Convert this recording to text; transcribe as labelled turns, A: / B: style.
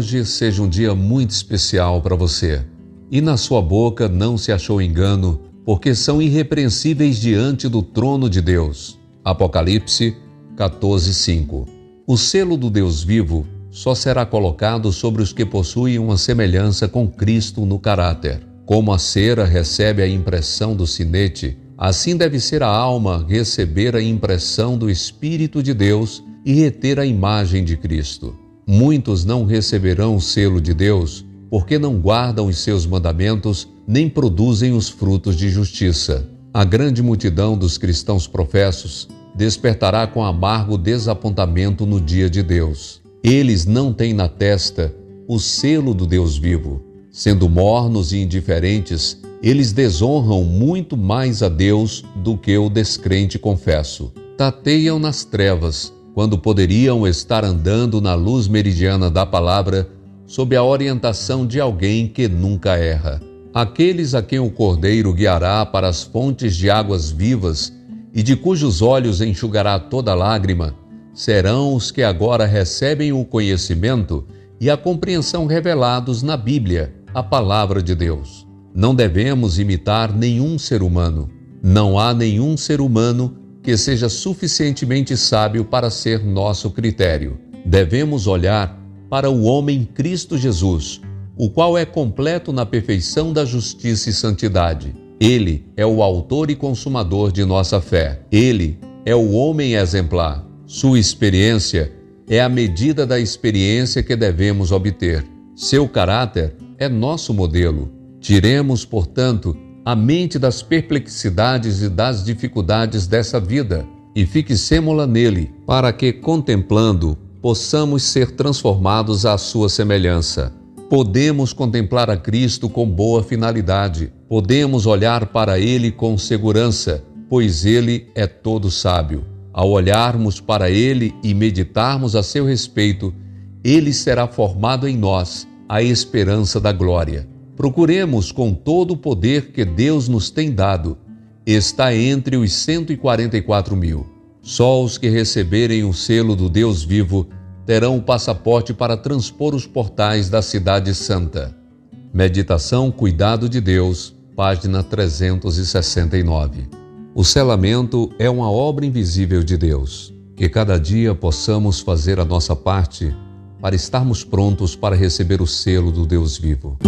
A: hoje seja um dia muito especial para você. E na sua boca não se achou engano, porque são irrepreensíveis diante do trono de Deus. Apocalipse 14:5. O selo do Deus vivo só será colocado sobre os que possuem uma semelhança com Cristo no caráter. Como a cera recebe a impressão do sinete, assim deve ser a alma receber a impressão do Espírito de Deus e reter a imagem de Cristo. Muitos não receberão o selo de Deus porque não guardam os seus mandamentos nem produzem os frutos de justiça. A grande multidão dos cristãos professos despertará com amargo desapontamento no dia de Deus. Eles não têm na testa o selo do Deus vivo. Sendo mornos e indiferentes, eles desonram muito mais a Deus do que o descrente confesso. Tateiam nas trevas, quando poderiam estar andando na luz meridiana da palavra, sob a orientação de alguém que nunca erra. Aqueles a quem o Cordeiro guiará para as fontes de águas vivas e de cujos olhos enxugará toda lágrima, serão os que agora recebem o conhecimento e a compreensão revelados na Bíblia, a palavra de Deus. Não devemos imitar nenhum ser humano. Não há nenhum ser humano que seja suficientemente sábio para ser nosso critério. Devemos olhar para o homem Cristo Jesus, o qual é completo na perfeição da justiça e santidade. Ele é o autor e consumador de nossa fé. Ele é o homem exemplar. Sua experiência é a medida da experiência que devemos obter. Seu caráter é nosso modelo. Tiremos, portanto, a mente das perplexidades e das dificuldades dessa vida e fixemo-la nele, para que, contemplando, possamos ser transformados à sua semelhança. Podemos contemplar a Cristo com boa finalidade, podemos olhar para Ele com segurança, pois Ele é todo sábio. Ao olharmos para Ele e meditarmos a seu respeito, Ele será formado em nós a esperança da glória. Procuremos com todo o poder que Deus nos tem dado. Está entre os 144 mil. Só os que receberem o selo do Deus vivo terão o passaporte para transpor os portais da Cidade Santa. Meditação Cuidado de Deus, página 369. O selamento é uma obra invisível de Deus. Que cada dia possamos fazer a nossa parte para estarmos prontos para receber o selo do Deus vivo.